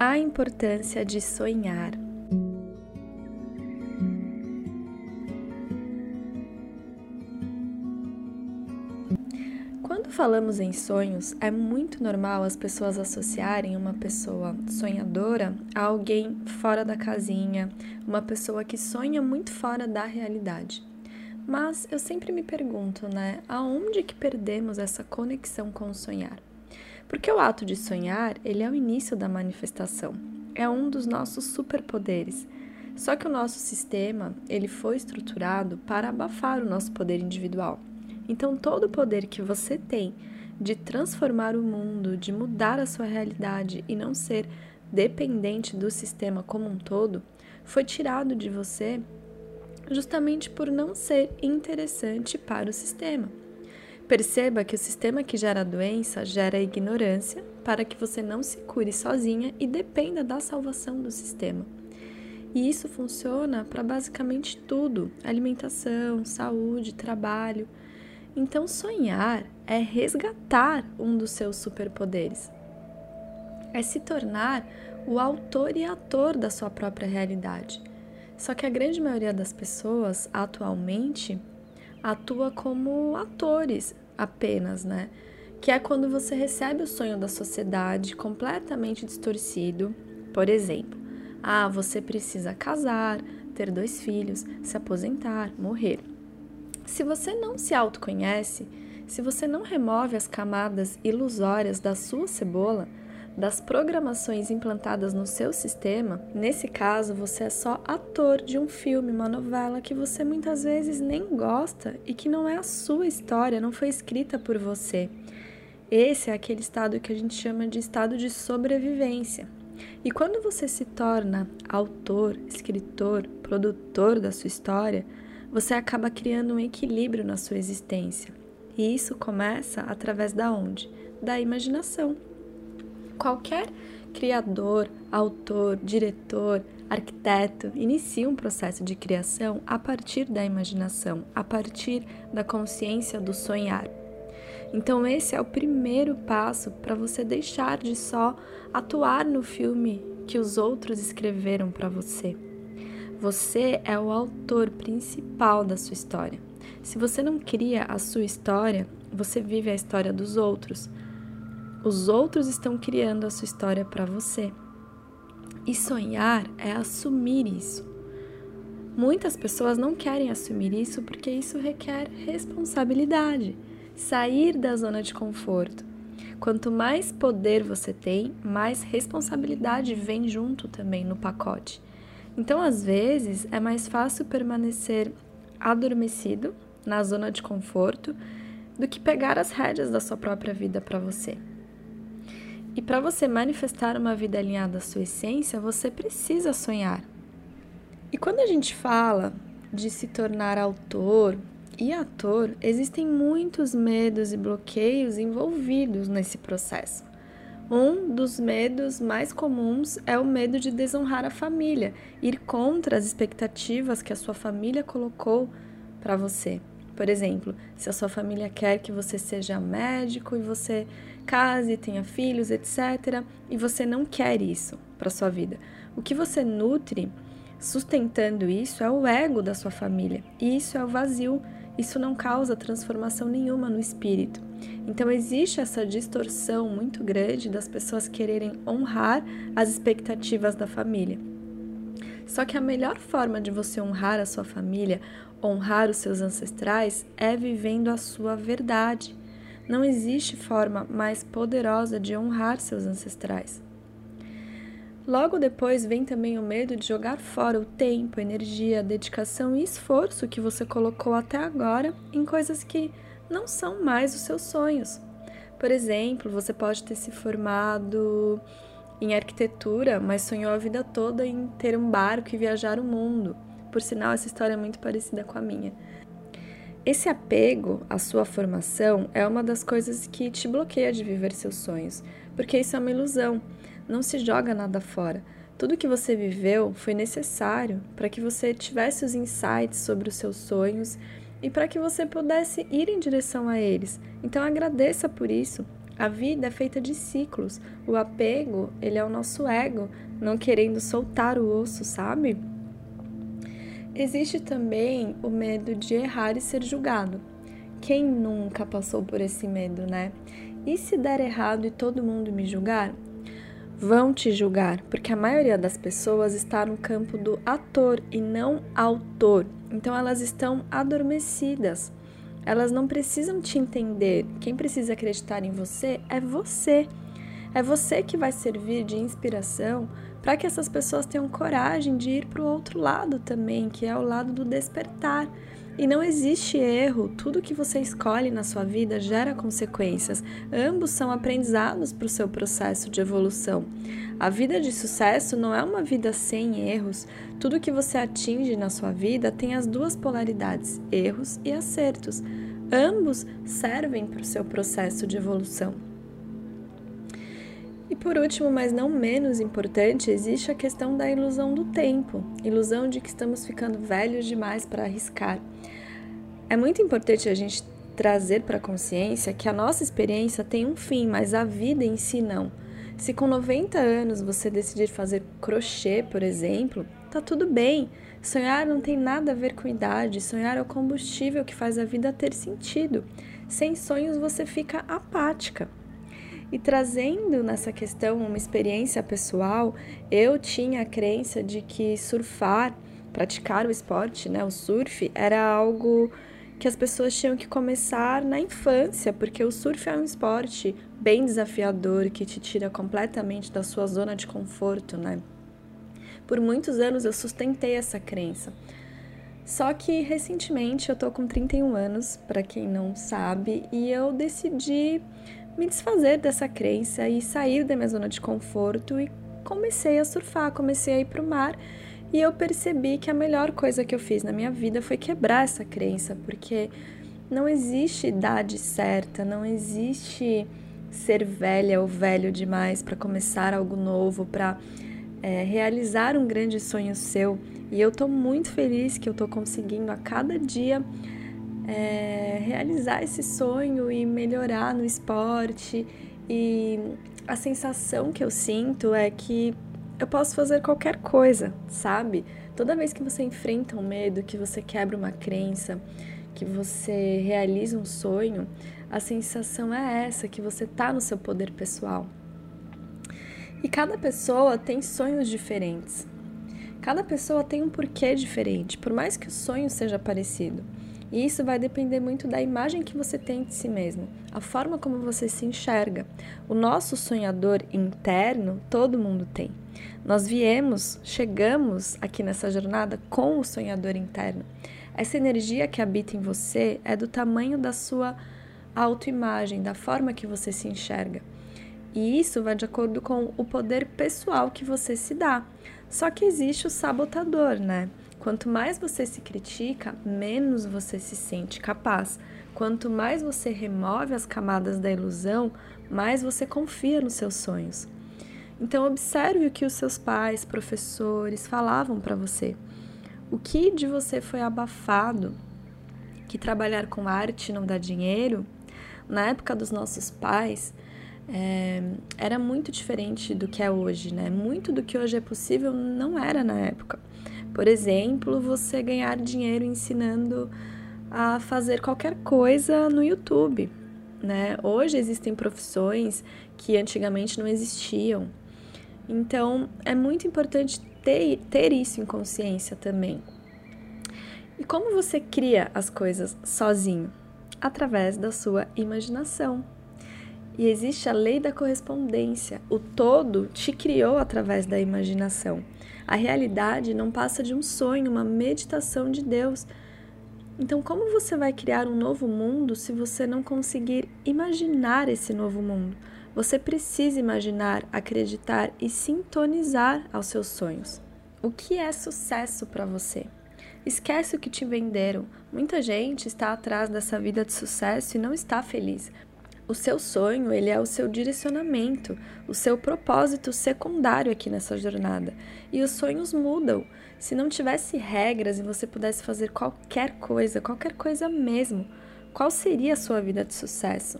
a importância de sonhar. Quando falamos em sonhos, é muito normal as pessoas associarem uma pessoa sonhadora a alguém fora da casinha, uma pessoa que sonha muito fora da realidade. Mas eu sempre me pergunto, né, aonde que perdemos essa conexão com o sonhar? Porque o ato de sonhar, ele é o início da manifestação. É um dos nossos superpoderes. Só que o nosso sistema, ele foi estruturado para abafar o nosso poder individual. Então todo o poder que você tem de transformar o mundo, de mudar a sua realidade e não ser dependente do sistema como um todo, foi tirado de você justamente por não ser interessante para o sistema. Perceba que o sistema que gera a doença gera ignorância para que você não se cure sozinha e dependa da salvação do sistema. E isso funciona para basicamente tudo: alimentação, saúde, trabalho. Então, sonhar é resgatar um dos seus superpoderes. É se tornar o autor e ator da sua própria realidade. Só que a grande maioria das pessoas atualmente atua como atores apenas, né? Que é quando você recebe o sonho da sociedade completamente distorcido. Por exemplo, ah, você precisa casar, ter dois filhos, se aposentar, morrer. Se você não se autoconhece, se você não remove as camadas ilusórias da sua cebola, das programações implantadas no seu sistema, nesse caso você é só ator de um filme, uma novela que você muitas vezes nem gosta e que não é a sua história, não foi escrita por você. Esse é aquele estado que a gente chama de estado de sobrevivência. E quando você se torna autor, escritor, produtor da sua história, você acaba criando um equilíbrio na sua existência. E isso começa através da onde? Da imaginação. Qualquer criador, autor, diretor, arquiteto inicia um processo de criação a partir da imaginação, a partir da consciência do sonhar. Então, esse é o primeiro passo para você deixar de só atuar no filme que os outros escreveram para você. Você é o autor principal da sua história. Se você não cria a sua história, você vive a história dos outros. Os outros estão criando a sua história para você. E sonhar é assumir isso. Muitas pessoas não querem assumir isso porque isso requer responsabilidade, sair da zona de conforto. Quanto mais poder você tem, mais responsabilidade vem junto também no pacote. Então, às vezes, é mais fácil permanecer adormecido na zona de conforto do que pegar as rédeas da sua própria vida para você. E para você manifestar uma vida alinhada à sua essência, você precisa sonhar. E quando a gente fala de se tornar autor e ator, existem muitos medos e bloqueios envolvidos nesse processo. Um dos medos mais comuns é o medo de desonrar a família, ir contra as expectativas que a sua família colocou para você. Por exemplo, se a sua família quer que você seja médico e você case, tenha filhos, etc., e você não quer isso para sua vida. O que você nutre sustentando isso é o ego da sua família, e isso é o vazio. Isso não causa transformação nenhuma no espírito. Então existe essa distorção muito grande das pessoas quererem honrar as expectativas da família. Só que a melhor forma de você honrar a sua família, honrar os seus ancestrais, é vivendo a sua verdade. Não existe forma mais poderosa de honrar seus ancestrais. Logo depois vem também o medo de jogar fora o tempo, energia, dedicação e esforço que você colocou até agora em coisas que não são mais os seus sonhos. Por exemplo, você pode ter se formado em arquitetura, mas sonhou a vida toda em ter um barco e viajar o mundo. Por sinal, essa história é muito parecida com a minha. Esse apego à sua formação é uma das coisas que te bloqueia de viver seus sonhos, porque isso é uma ilusão. Não se joga nada fora. Tudo que você viveu foi necessário para que você tivesse os insights sobre os seus sonhos e para que você pudesse ir em direção a eles. Então agradeça por isso. A vida é feita de ciclos. O apego, ele é o nosso ego, não querendo soltar o osso, sabe? Existe também o medo de errar e ser julgado. Quem nunca passou por esse medo, né? E se der errado e todo mundo me julgar? Vão te julgar, porque a maioria das pessoas está no campo do ator e não autor. Então elas estão adormecidas. Elas não precisam te entender. Quem precisa acreditar em você é você. É você que vai servir de inspiração para que essas pessoas tenham coragem de ir para o outro lado também, que é o lado do despertar. E não existe erro, tudo que você escolhe na sua vida gera consequências. Ambos são aprendizados para o seu processo de evolução. A vida de sucesso não é uma vida sem erros. Tudo que você atinge na sua vida tem as duas polaridades, erros e acertos. Ambos servem para o seu processo de evolução. E por último, mas não menos importante, existe a questão da ilusão do tempo ilusão de que estamos ficando velhos demais para arriscar. É muito importante a gente trazer para a consciência que a nossa experiência tem um fim, mas a vida em si não. Se com 90 anos você decidir fazer crochê, por exemplo, tá tudo bem. Sonhar não tem nada a ver com idade, sonhar é o combustível que faz a vida ter sentido. Sem sonhos você fica apática. E trazendo nessa questão uma experiência pessoal, eu tinha a crença de que surfar, praticar o esporte, né, o surf, era algo que as pessoas tinham que começar na infância, porque o surf é um esporte bem desafiador que te tira completamente da sua zona de conforto, né? Por muitos anos eu sustentei essa crença. Só que recentemente eu tô com 31 anos, para quem não sabe, e eu decidi me desfazer dessa crença e sair da minha zona de conforto e comecei a surfar, comecei a ir pro mar e eu percebi que a melhor coisa que eu fiz na minha vida foi quebrar essa crença, porque não existe idade certa, não existe ser velha ou velho demais para começar algo novo, para é, realizar um grande sonho seu. E eu estou muito feliz que eu estou conseguindo a cada dia é, realizar esse sonho e melhorar no esporte. E a sensação que eu sinto é que eu posso fazer qualquer coisa, sabe? Toda vez que você enfrenta um medo, que você quebra uma crença, que você realiza um sonho, a sensação é essa, que você tá no seu poder pessoal. E cada pessoa tem sonhos diferentes. Cada pessoa tem um porquê diferente, por mais que o sonho seja parecido. E isso vai depender muito da imagem que você tem de si mesmo, a forma como você se enxerga. O nosso sonhador interno, todo mundo tem. Nós viemos, chegamos aqui nessa jornada com o sonhador interno. Essa energia que habita em você é do tamanho da sua autoimagem, da forma que você se enxerga. E isso vai de acordo com o poder pessoal que você se dá. Só que existe o sabotador, né? Quanto mais você se critica, menos você se sente capaz. Quanto mais você remove as camadas da ilusão, mais você confia nos seus sonhos. Então, observe o que os seus pais, professores falavam para você. O que de você foi abafado? Que trabalhar com arte não dá dinheiro? Na época dos nossos pais, é, era muito diferente do que é hoje, né? Muito do que hoje é possível não era na época. Por exemplo, você ganhar dinheiro ensinando a fazer qualquer coisa no YouTube, né? Hoje existem profissões que antigamente não existiam. Então, é muito importante ter, ter isso em consciência também. E como você cria as coisas sozinho? Através da sua imaginação. E existe a lei da correspondência. O todo te criou através da imaginação. A realidade não passa de um sonho, uma meditação de Deus. Então, como você vai criar um novo mundo se você não conseguir imaginar esse novo mundo? Você precisa imaginar, acreditar e sintonizar aos seus sonhos. O que é sucesso para você? Esquece o que te venderam. Muita gente está atrás dessa vida de sucesso e não está feliz. O seu sonho, ele é o seu direcionamento, o seu propósito secundário aqui nessa jornada. E os sonhos mudam. Se não tivesse regras e você pudesse fazer qualquer coisa, qualquer coisa mesmo, qual seria a sua vida de sucesso?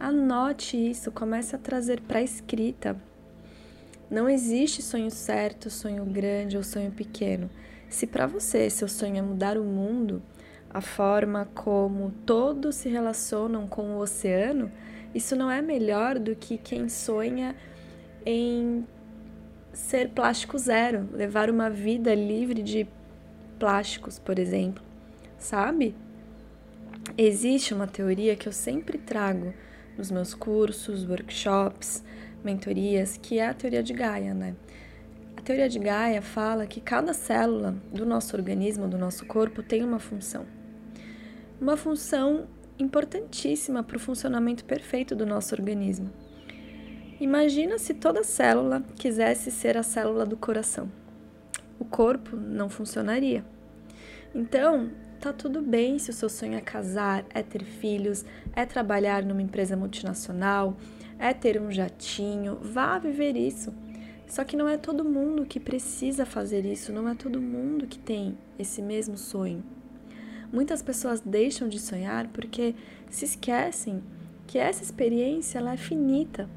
Anote isso, comece a trazer para a escrita. Não existe sonho certo, sonho grande ou sonho pequeno. Se para você seu sonho é mudar o mundo, a forma como todos se relacionam com o oceano, isso não é melhor do que quem sonha em ser plástico zero, levar uma vida livre de plásticos, por exemplo, sabe? Existe uma teoria que eu sempre trago nos meus cursos, workshops, mentorias, que é a teoria de Gaia, né? A teoria de Gaia fala que cada célula do nosso organismo, do nosso corpo, tem uma função. Uma função importantíssima para o funcionamento perfeito do nosso organismo. Imagina se toda célula quisesse ser a célula do coração. O corpo não funcionaria. Então, tá tudo bem se o seu sonho é casar, é ter filhos, é trabalhar numa empresa multinacional, é ter um jatinho, vá viver isso. Só que não é todo mundo que precisa fazer isso, não é todo mundo que tem esse mesmo sonho. Muitas pessoas deixam de sonhar porque se esquecem que essa experiência ela é finita.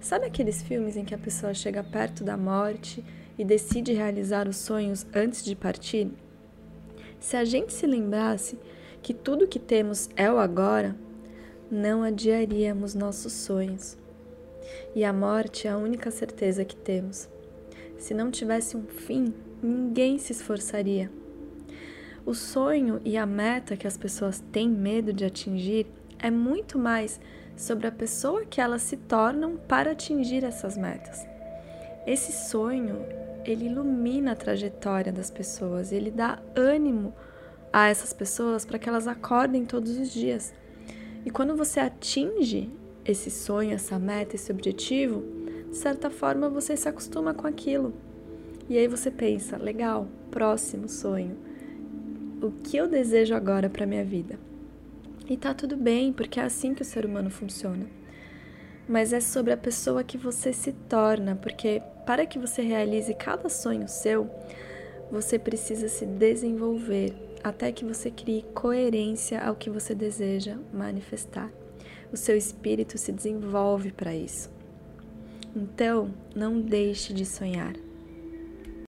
Sabe aqueles filmes em que a pessoa chega perto da morte e decide realizar os sonhos antes de partir? Se a gente se lembrasse que tudo que temos é o agora, não adiaríamos nossos sonhos. E a morte é a única certeza que temos. Se não tivesse um fim, ninguém se esforçaria. O sonho e a meta que as pessoas têm medo de atingir é muito mais sobre a pessoa que elas se tornam para atingir essas metas. Esse sonho, ele ilumina a trajetória das pessoas, ele dá ânimo a essas pessoas para que elas acordem todos os dias. E quando você atinge esse sonho, essa meta, esse objetivo, de certa forma você se acostuma com aquilo. E aí você pensa, legal, próximo sonho. O que eu desejo agora para minha vida? E tá tudo bem, porque é assim que o ser humano funciona. Mas é sobre a pessoa que você se torna, porque para que você realize cada sonho seu, você precisa se desenvolver até que você crie coerência ao que você deseja manifestar o seu espírito se desenvolve para isso. Então, não deixe de sonhar.